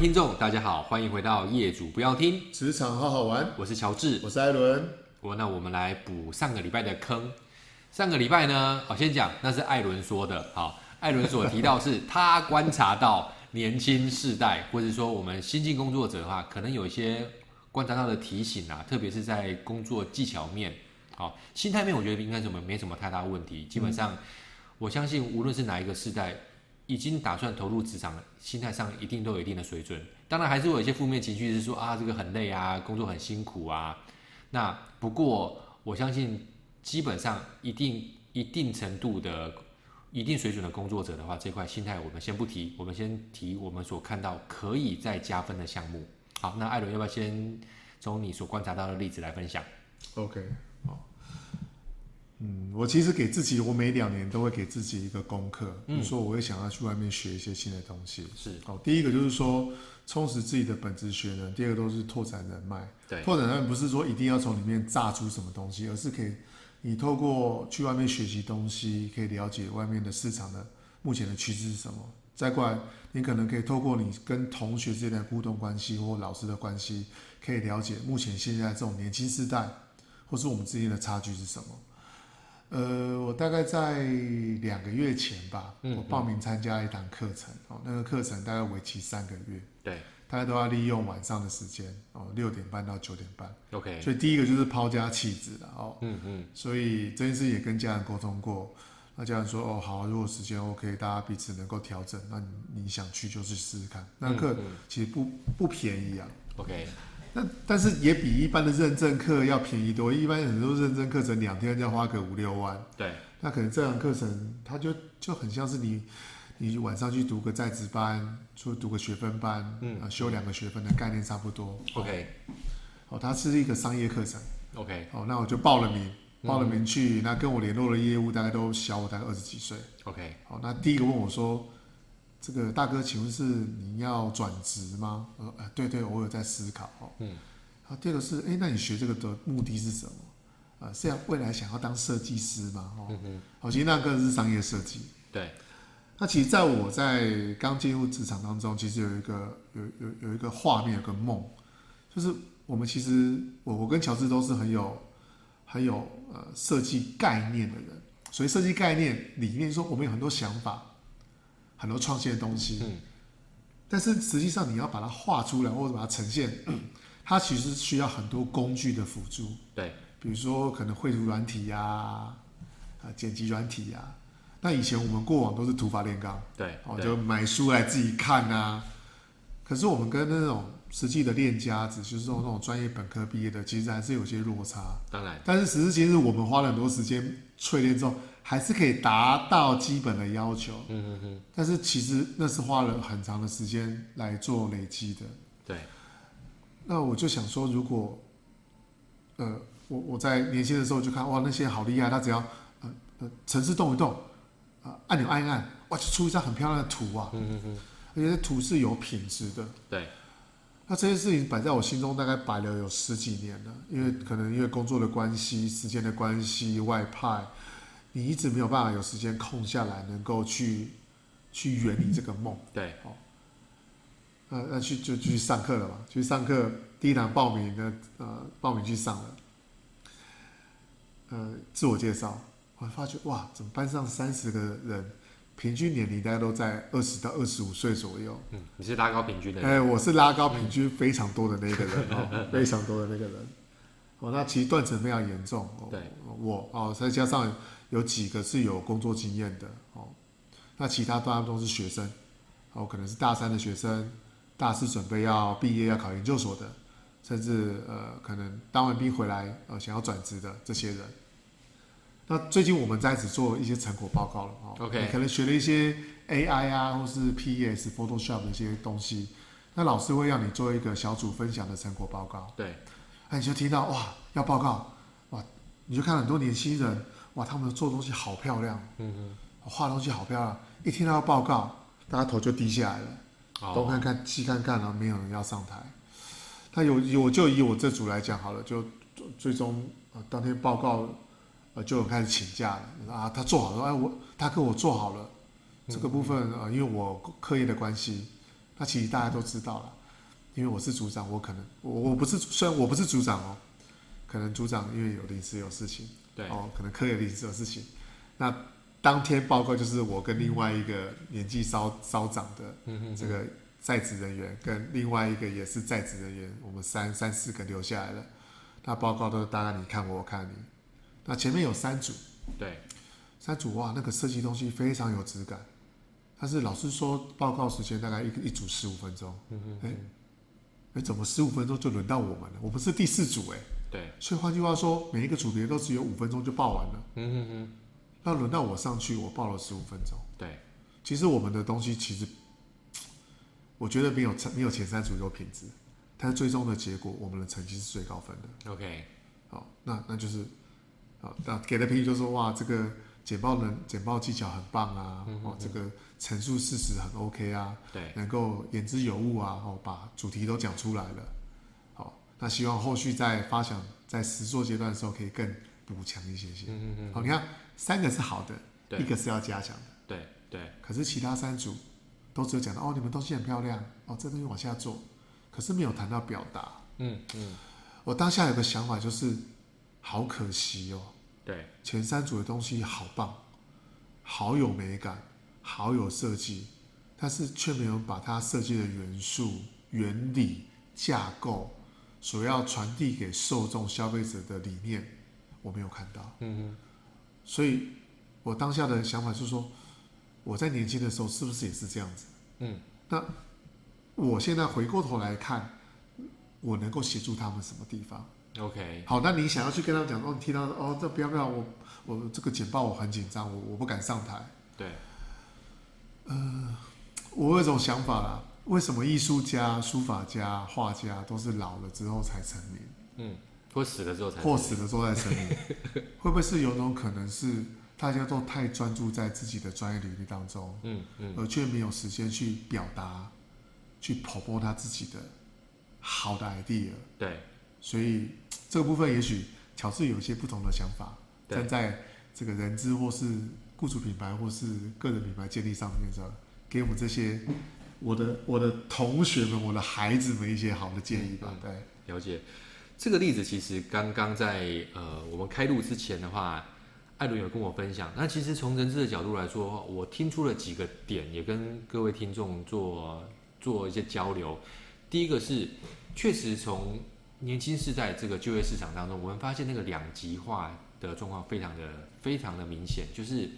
听众，大家好，欢迎回到业主不要听职场好好玩。我是乔治，我是艾伦。我那我们来补上个礼拜的坑。上个礼拜呢，好先讲，那是艾伦说的。好，艾伦所提到是他观察到年轻世代，或者说我们新进工作者的话，可能有一些观察到的提醒啊，特别是在工作技巧面，好，心态面，我觉得应该什么没什么太大问题。基本上，我相信无论是哪一个世代。已经打算投入职场了，心态上一定都有一定的水准。当然，还是会有一些负面情绪，是说啊，这个很累啊，工作很辛苦啊。那不过，我相信基本上一定一定程度的、一定水准的工作者的话，这块心态我们先不提，我们先提我们所看到可以再加分的项目。好，那艾伦要不要先从你所观察到的例子来分享？OK，嗯，我其实给自己，我每两年都会给自己一个功课，比如说我会想要去外面学一些新的东西。是，好，第一个就是说充实自己的本职学能，第二个都是拓展人脉。对，拓展人脉不是说一定要从里面榨出什么东西，而是可以你透过去外面学习东西，可以了解外面的市场的目前的趋势是什么。再过来，你可能可以透过你跟同学之间的互动关系或老师的关系，可以了解目前现在这种年轻世代或是我们之间的差距是什么。呃，我大概在两个月前吧，嗯嗯我报名参加一堂课程哦，那个课程大概为期三个月，对，大家都要利用晚上的时间哦，六点半到九点半，OK，所以第一个就是抛家弃子了哦，嗯嗯，所以这件事也跟家人沟通过，那家人说哦好，如果时间 OK，大家彼此能够调整，那你你想去就去试试看，那课其实不不便宜啊，OK。那但是也比一般的认证课要便宜多，一般很多认证课程两天就要花个五六万。对，那可能这堂课程它就就很像是你，你晚上去读个在职班，去读个学分班，嗯，啊，修两个学分的概念差不多。OK，哦，它是一个商业课程。OK，哦，那我就报了名，报了名去，那跟我联络的业务大概都小我大概二十几岁。OK，好，那第一个问我说。这个大哥，请问是你要转职吗？呃，对对，我有在思考哦。嗯。好，第二个是，哎，那你学这个的目的是什么？呃，是要未来想要当设计师吗？哦。嗯哼。好，其实那个是商业设计。对。那其实在我在刚进入职场当中，其实有一个有有有一个画面，有个梦，就是我们其实我我跟乔治都是很有很有呃设计概念的人，所以设计概念里面说我们有很多想法。很多创新的东西，嗯，但是实际上你要把它画出来或者把它呈现，嗯，它其实需要很多工具的辅助，对，比如说可能绘图软体呀，啊，剪辑软体呀，那以前我们过往都是土法炼钢，对，哦，就买书来自己看啊，可是我们跟那种实际的练家子，就是说那种专业本科毕业的，其实还是有些落差，当然，但是实质其实我们花了很多时间淬炼之后。还是可以达到基本的要求，嗯嗯嗯，但是其实那是花了很长的时间来做累积的。对，那我就想说，如果，呃，我我在年轻的时候就看，哇，那些好厉害，他只要呃呃，程式动一动，啊，按钮按一按，哇，就出一张很漂亮的图啊，嗯嗯嗯，而且图是有品质的。对，那这些事情摆在我心中大概摆了有十几年了，因为可能因为工作的关系、时间的关系、外派。你一直没有办法有时间空下来，能够去去圆你这个梦。对，哦，那那去就去上课了嘛？去上课，第一堂报名的呃，报名去上了，呃，自我介绍，我发觉哇，怎么班上三十个人，平均年龄大概都在二十到二十五岁左右。嗯，你是拉高平均的？哎，我是拉高平均非常多的那个人哦，非常多的那个人。哦，那其实断层非常严重。对，我哦，再加上。有几个是有工作经验的哦，那其他大部分都是学生，哦，可能是大三的学生，大四准备要毕业要考研究所的，甚至呃，可能当完兵回来呃想要转职的这些人。那最近我们在此做一些成果报告了哦，OK，可能学了一些 AI 啊，或是 PS、Photoshop 的一些东西，那老师会让你做一个小组分享的成果报告。对，那你就听到哇，要报告哇，你就看很多年轻人。哇，他们做东西好漂亮，嗯嗯，画东西好漂亮。一听到要报告，大家头就低下来了，东、哦、看看西看看，然后没有人要上台。他有我就以我这组来讲好了，就最终呃当天报告呃就有开始请假了啊。他做好了，哎我他跟我做好了、嗯、这个部分啊、呃，因为我课业的关系，那其实大家都知道了，因为我是组长，我可能我我不是虽然我不是组长哦，可能组长因为有临时有事情，对。哦，可能科有临时有事情，那当天报告就是我跟另外一个年纪稍稍长的这个在职人员，跟另外一个也是在职人员，我们三三四个留下来了，那报告都是大概你看我，我看你，那前面有三组，对，三组哇，那个设计东西非常有质感。但是老师说报告时间大概一一组十五分钟，嗯嗯，哎，哎，怎么十五分钟就轮到我们了？我们是第四组哎，对，所以换句话说，每一个组别都只有五分钟就报完了，嗯嗯嗯，那轮到我上去，我报了十五分钟，对，其实我们的东西其实，我觉得没有没有前三组有品质，但是最终的结果，我们的成绩是最高分的，OK，好，那那就是，好，那给的评语就是说哇，这个。简报能简报技巧很棒啊，嗯、哼哼。哦，这个陈述事实很 OK 啊，对，能够言之有物啊，哦，把主题都讲出来了，那希望后续在发想在实作阶段的时候可以更补强一些些。嗯嗯嗯。好，你看三个是好的，一个是要加强的，对对。可是其他三组都只有讲到哦，你们东西很漂亮，哦，这东西往下做，可是没有谈到表达。嗯嗯。我当下有个想法就是，好可惜哦。对，前三组的东西好棒，好有美感，好有设计，但是却没有把它设计的元素、原理、架构所要传递给受众、消费者的理念，我没有看到。嗯哼，所以我当下的想法是说，我在年轻的时候是不是也是这样子？嗯，那我现在回过头来看，我能够协助他们什么地方？OK，好，那你想要去跟他讲哦，你听到哦，这不要不要，我我这个简报我很紧张，我我不敢上台。对，呃，我有一种想法啦，为什么艺术家、书法家、画家都是老了之后才成名？嗯，或死了之后才，或死了之后才成名，会不会是有种可能是大家都太专注在自己的专业领域当中，嗯嗯，而却没有时间去表达，去剖破他自己的好的 idea？对。所以这个部分，也许乔治有一些不同的想法，站在这个人资或是雇主品牌或是个人品牌建立上面上，给我们这些我的我的同学们、我的孩子们一些好的建议吧。对，了解。这个例子其实刚刚在呃我们开录之前的话，艾伦有跟我分享。那其实从人资的角度来说，我听出了几个点，也跟各位听众做做一些交流。第一个是，确实从年轻世代这个就业市场当中，我们发现那个两极化的状况非常的非常的明显，就是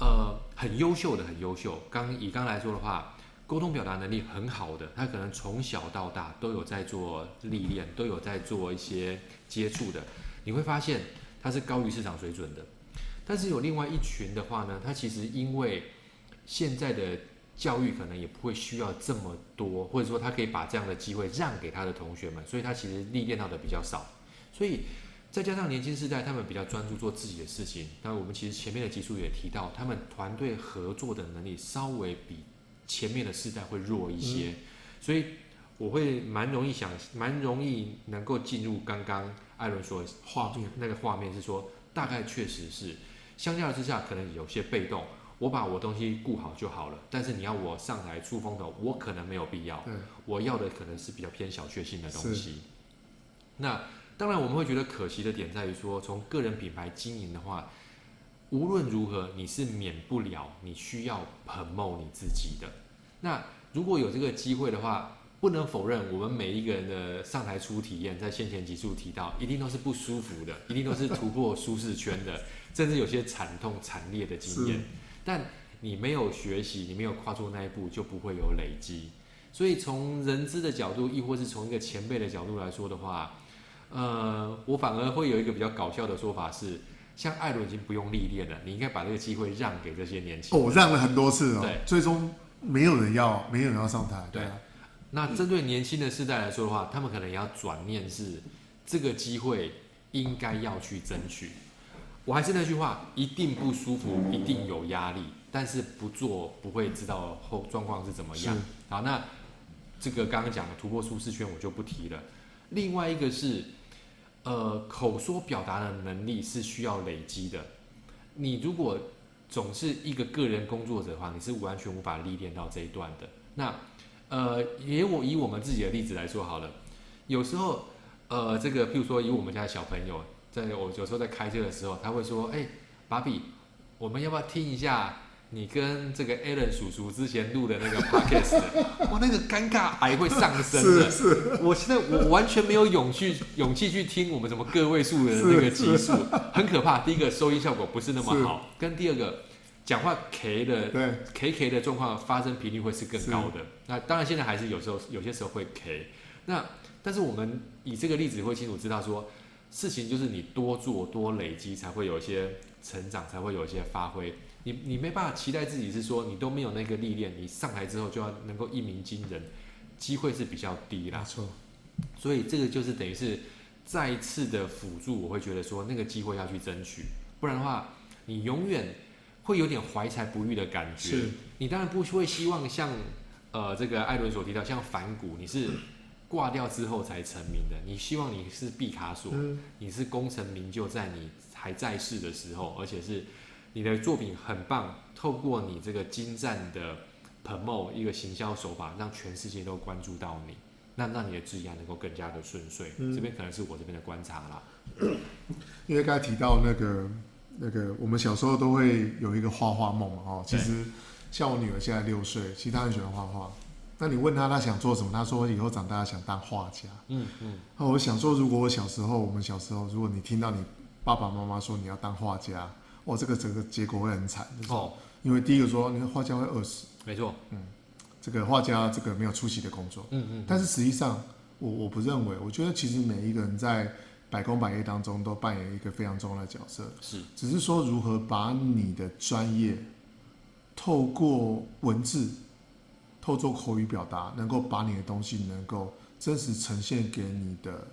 呃很优秀的很优秀。刚以刚来说的话，沟通表达能力很好的，他可能从小到大都有在做历练，都有在做一些接触的，你会发现他是高于市场水准的。但是有另外一群的话呢，他其实因为现在的教育可能也不会需要这么多，或者说他可以把这样的机会让给他的同学们，所以他其实历练到的比较少。所以再加上年轻时代，他们比较专注做自己的事情。那我们其实前面的集数也提到，他们团队合作的能力稍微比前面的世代会弱一些。嗯、所以我会蛮容易想，蛮容易能够进入刚刚艾伦说画面那个画面，是说大概确实是相较之下，可能有些被动。我把我东西顾好就好了，但是你要我上台出风头，我可能没有必要。对我要的可能是比较偏小确幸的东西。那当然我们会觉得可惜的点在于说，从个人品牌经营的话，无论如何你是免不了你需要 promote 你自己的。那如果有这个机会的话，不能否认我们每一个人的上台初体验，在先前集数提到，一定都是不舒服的，一定都是突破舒适圈的，甚至有些惨痛惨烈的经验。但你没有学习，你没有跨出那一步，就不会有累积。所以从人资的角度，亦或是从一个前辈的角度来说的话，呃，我反而会有一个比较搞笑的说法是：像艾伦已经不用历练了，你应该把这个机会让给这些年轻哦、让了很多次哦，对，最终没有人要，没有人要上台。对，那针对年轻的世代来说的话，他们可能也要转念是这个机会应该要去争取。我还是那句话，一定不舒服，一定有压力，但是不做不会知道后状况是怎么样。好，那这个刚刚讲的突破舒适圈我就不提了。另外一个是，呃，口说表达的能力是需要累积的。你如果总是一个个人工作者的话，你是完全无法历练到这一段的。那呃，以我以我们自己的例子来说好了，有时候，呃，这个譬如说以我们家的小朋友，在我有时候在开车的时候，他会说，哎，芭比，我们要不要听一下？你跟这个 Alan 叔叔之前录的那个 podcast，哇，那个尴尬癌会上升的。是是。我现在我完全没有勇气勇气去听我们什么个位数的那个集数，很可怕。第一个收音效果不是那么好，跟第二个讲话 K 的对 K K 的状况发生频率会是更高的。那当然现在还是有时候有些时候会 K。那但是我们以这个例子会清楚知道说，事情就是你多做多累积才会有一些成长，才会有一些发挥。你你没办法期待自己是说你都没有那个历练，你上台之后就要能够一鸣惊人，机会是比较低啦。没错，所以这个就是等于是再一次的辅助，我会觉得说那个机会要去争取，不然的话你永远会有点怀才不遇的感觉。是，你当然不会希望像呃这个艾伦所提到，像反骨，你是挂掉之后才成名的，你希望你是毕卡索，嗯、你是功成名就在你还在世的时候，而且是。你的作品很棒，透过你这个精湛的 promote 一个行销手法，让全世界都关注到你，那让你的职业能够更加的顺遂。嗯、这边可能是我这边的观察啦。因为刚才提到那个那个，我们小时候都会有一个画画梦哦。其实像我女儿现在六岁，其实她很喜欢画画。那你问她她想做什么？她说以后长大想当画家。嗯嗯。那我想说，如果我小时候，我们小时候，如果你听到你爸爸妈妈说你要当画家。哦，这个整个结果会很惨，哦，因为第一个说，你看画家会饿死，没错，嗯，这个画家这个没有出息的工作，嗯嗯，但是实际上，我我不认为，我觉得其实每一个人在百工百业当中都扮演一个非常重要的角色，是，只是说如何把你的专业透过文字，透过口语表达，能够把你的东西能够真实呈现给你的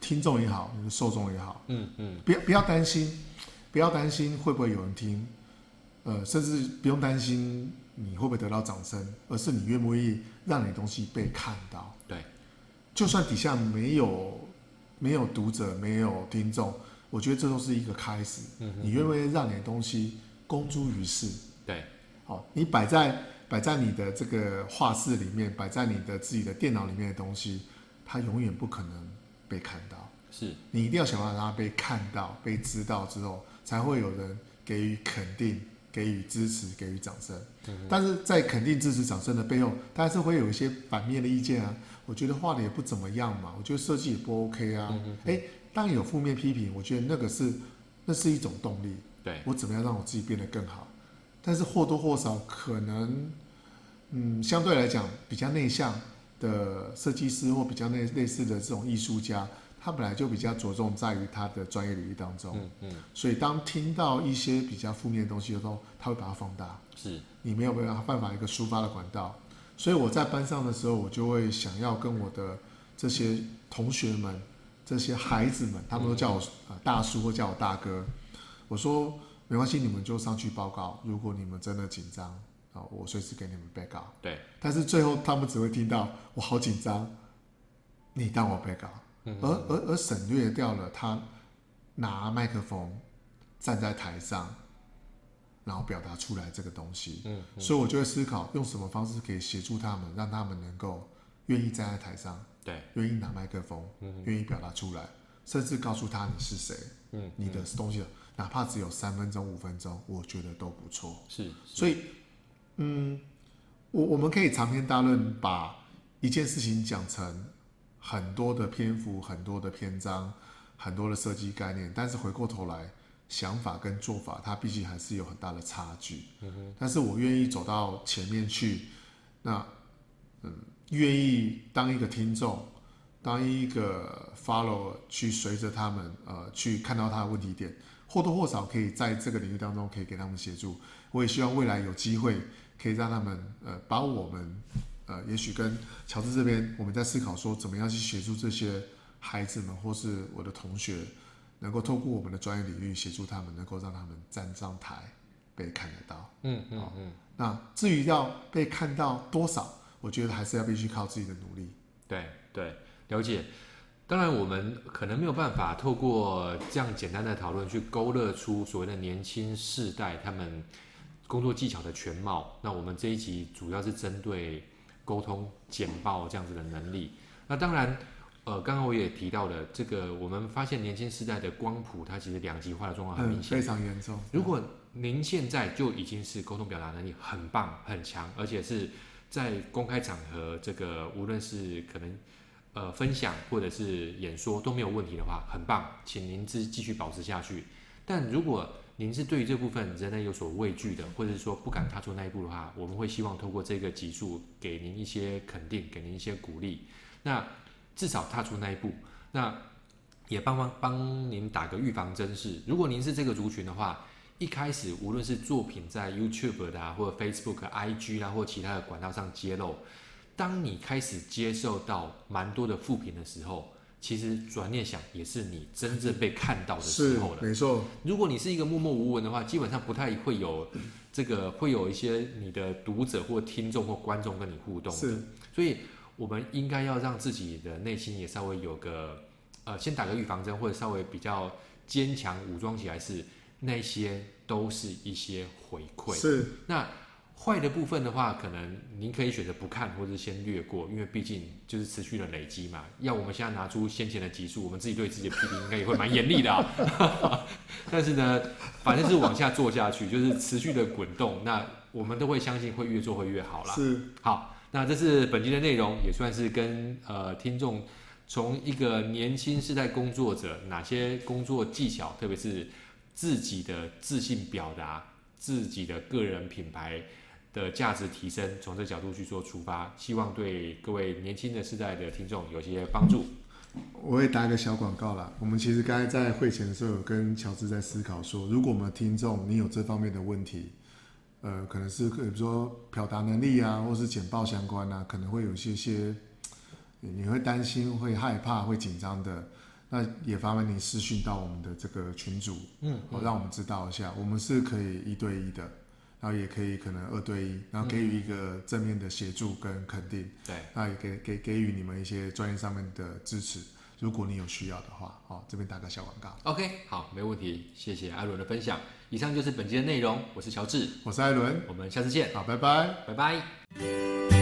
听众也好，你的受众也好，嗯嗯，不要不要担心。不要担心会不会有人听，呃，甚至不用担心你会不会得到掌声，而是你愿不愿意让你的东西被看到。对，就算底下没有没有读者，没有听众，我觉得这都是一个开始。嗯哼哼，你愿不愿意让你的东西公诸于世？对，好，你摆在摆在你的这个画室里面，摆在你的自己的电脑里面的东西，它永远不可能被看到。是你一定要想办法让它被看到、被知道之后。才会有人给予肯定、给予支持、给予掌声。但是在肯定、支持、掌声的背后，当然是会有一些反面的意见啊。我觉得画的也不怎么样嘛，我觉得设计也不 OK 啊。嗯、哼诶，当有负面批评，我觉得那个是那是一种动力。对，我怎么样让我自己变得更好？但是或多或少可能，嗯，相对来讲比较内向的设计师或比较类类似的这种艺术家。他本来就比较着重在于他的专业领域当中，嗯嗯，所以当听到一些比较负面的东西的时候，他会把它放大。是，你没有办法办法一个抒发的管道，所以我在班上的时候，我就会想要跟我的这些同学们、这些孩子们，他们都叫我大叔或叫我大哥。我说没关系，你们就上去报告。如果你们真的紧张啊，我随时给你们备稿。对，但是最后他们只会听到我好紧张，你当我备稿。而而而省略掉了他拿麦克风站在台上，然后表达出来这个东西。嗯，嗯，所以我就会思考用什么方式可以协助他们，让他们能够愿意站在台上，对，愿意拿麦克风，嗯，愿意表达出来，甚至告诉他你是谁，嗯，你的东西，哪怕只有三分钟、五分钟，我觉得都不错。是，是，所以，嗯，我我们可以长篇大论把一件事情讲成。很多的篇幅，很多的篇章，很多的设计概念，但是回过头来，想法跟做法，它毕竟还是有很大的差距。嗯哼。但是我愿意走到前面去，那，嗯，愿意当一个听众，当一个 follow，去随着他们，呃，去看到他的问题点，或多或少可以在这个领域当中可以给他们协助。我也希望未来有机会可以让他们，呃，把我们。呃，也许跟乔治这边，我们在思考说，怎么样去协助这些孩子们，或是我的同学，能够透过我们的专业领域协助他们，能够让他们站上台被看得到。嗯嗯嗯。那至于要被看到多少，我觉得还是要必须靠自己的努力。对对，了解。当然，我们可能没有办法透过这样简单的讨论去勾勒出所谓的年轻世代他们工作技巧的全貌。那我们这一集主要是针对。沟通简报这样子的能力。那当然，呃，刚刚我也提到了这个，我们发现年轻世代的光谱，它其实两极化的状况很明显，非常严重。如果您现在就已经是沟通表达能力很棒很强，而且是在公开场合，这个无论是可能呃分享或者是演说都没有问题的话，很棒，请您继继续保持下去。但如果您是对于这部分仍然有所畏惧的，或者是说不敢踏出那一步的话，我们会希望透过这个集数给您一些肯定，给您一些鼓励。那至少踏出那一步，那也帮帮帮您打个预防针是，如果您是这个族群的话，一开始无论是作品在 YouTube 的啊，或者 Facebook、IG 啊，或其他的管道上揭露，当你开始接受到蛮多的负评的时候。其实转念想，也是你真正被看到的时候了。没错。如果你是一个默默无闻的话，基本上不太会有这个，会有一些你的读者或听众或观众跟你互动的。是。所以，我们应该要让自己的内心也稍微有个，呃，先打个预防针，或者稍微比较坚强武装起来，是那些都是一些回馈。是。那。坏的部分的话，可能您可以选择不看，或者先略过，因为毕竟就是持续的累积嘛。要我们现在拿出先前的集数，我们自己对自己的批评应该也会蛮严厉的啊。但是呢，反正是往下做下去，就是持续的滚动，那我们都会相信会越做会越好啦。是，好，那这是本期的内容，也算是跟呃听众从一个年轻世代工作者哪些工作技巧，特别是自己的自信表达、自己的个人品牌。的价值提升，从这角度去做出发，希望对各位年轻的世代的听众有些帮助。我也打一个小广告啦。我们其实刚才在会前的时候，有跟乔治在思考说，如果我们的听众你有这方面的问题，呃，可能是比如说表达能力啊，或是简报相关啊，可能会有些些，你会担心、会害怕、会紧张的，那也麻烦你私讯到我们的这个群组，嗯，嗯，让我们知道一下，我们是可以一对一的。然后也可以可能二对一，然后给予一个正面的协助跟肯定。嗯、对，那也给给给予你们一些专业上面的支持。如果你有需要的话，好，这边打个小广告。OK，好，没问题，谢谢艾伦的分享。以上就是本期的内容，我是乔治，我是艾伦，我们下次见。好，拜拜，拜拜。